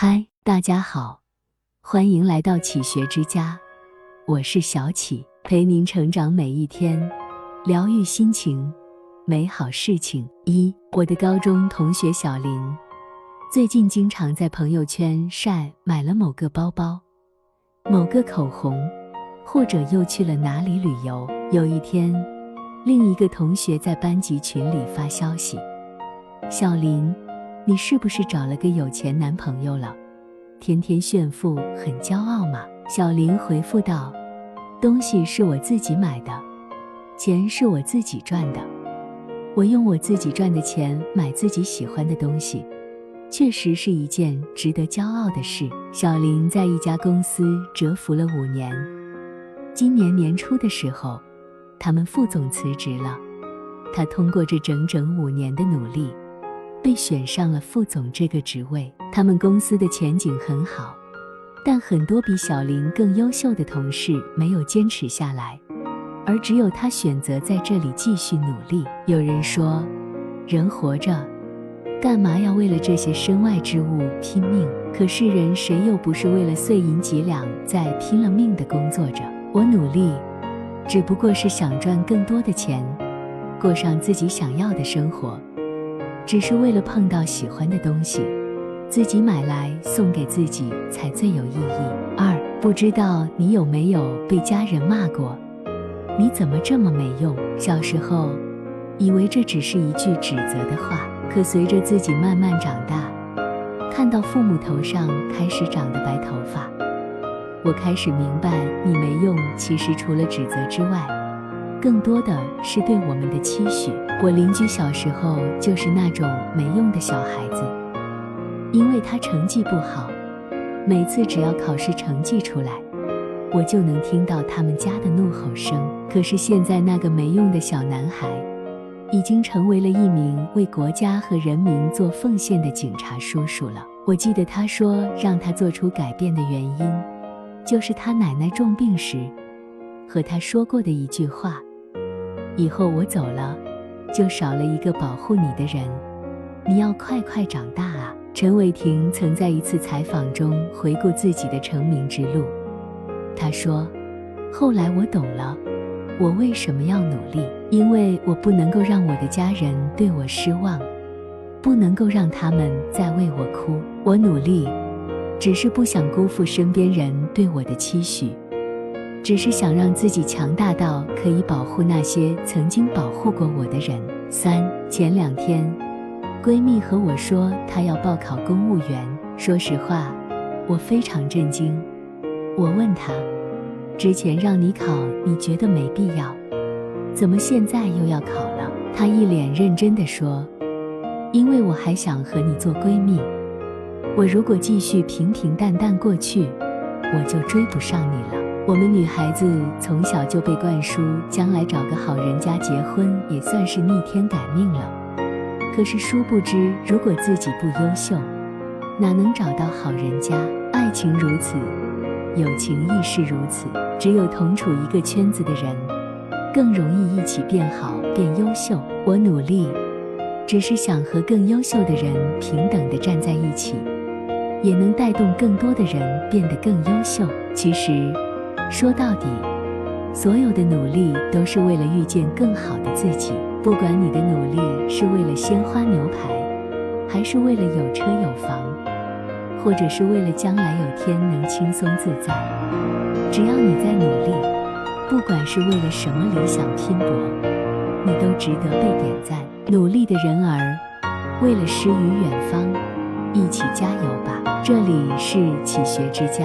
嗨，大家好，欢迎来到启学之家，我是小启，陪您成长每一天，疗愈心情，美好事情。一，我的高中同学小林，最近经常在朋友圈晒买了某个包包、某个口红，或者又去了哪里旅游。有一天，另一个同学在班级群里发消息：“小林。”你是不是找了个有钱男朋友了？天天炫富，很骄傲吗？小林回复道：“东西是我自己买的，钱是我自己赚的，我用我自己赚的钱买自己喜欢的东西，确实是一件值得骄傲的事。”小林在一家公司蛰伏了五年，今年年初的时候，他们副总辞职了，他通过这整整五年的努力。被选上了副总这个职位，他们公司的前景很好，但很多比小林更优秀的同事没有坚持下来，而只有他选择在这里继续努力。有人说，人活着，干嘛要为了这些身外之物拼命？可是人谁又不是为了碎银几两在拼了命的工作着？我努力，只不过是想赚更多的钱，过上自己想要的生活。只是为了碰到喜欢的东西，自己买来送给自己才最有意义。二，不知道你有没有被家人骂过？你怎么这么没用？小时候，以为这只是一句指责的话，可随着自己慢慢长大，看到父母头上开始长的白头发，我开始明白，你没用，其实除了指责之外。更多的是对我们的期许。我邻居小时候就是那种没用的小孩子，因为他成绩不好，每次只要考试成绩出来，我就能听到他们家的怒吼声。可是现在那个没用的小男孩，已经成为了一名为国家和人民做奉献的警察叔叔了。我记得他说，让他做出改变的原因，就是他奶奶重病时，和他说过的一句话。以后我走了，就少了一个保护你的人。你要快快长大啊！陈伟霆曾在一次采访中回顾自己的成名之路，他说：“后来我懂了，我为什么要努力？因为我不能够让我的家人对我失望，不能够让他们再为我哭。我努力，只是不想辜负身边人对我的期许。”只是想让自己强大到可以保护那些曾经保护过我的人。三前两天，闺蜜和我说她要报考公务员。说实话，我非常震惊。我问她，之前让你考，你觉得没必要，怎么现在又要考了？她一脸认真地说：“因为我还想和你做闺蜜。我如果继续平平淡淡过去，我就追不上你了。”我们女孩子从小就被灌输，将来找个好人家结婚也算是逆天改命了。可是殊不知，如果自己不优秀，哪能找到好人家？爱情如此，友情亦是如此。只有同处一个圈子的人，更容易一起变好、变优秀。我努力，只是想和更优秀的人平等地站在一起，也能带动更多的人变得更优秀。其实。说到底，所有的努力都是为了遇见更好的自己。不管你的努力是为了鲜花牛排，还是为了有车有房，或者是为了将来有天能轻松自在，只要你在努力，不管是为了什么理想拼搏，你都值得被点赞。努力的人儿，为了诗与远方，一起加油吧！这里是启学之家。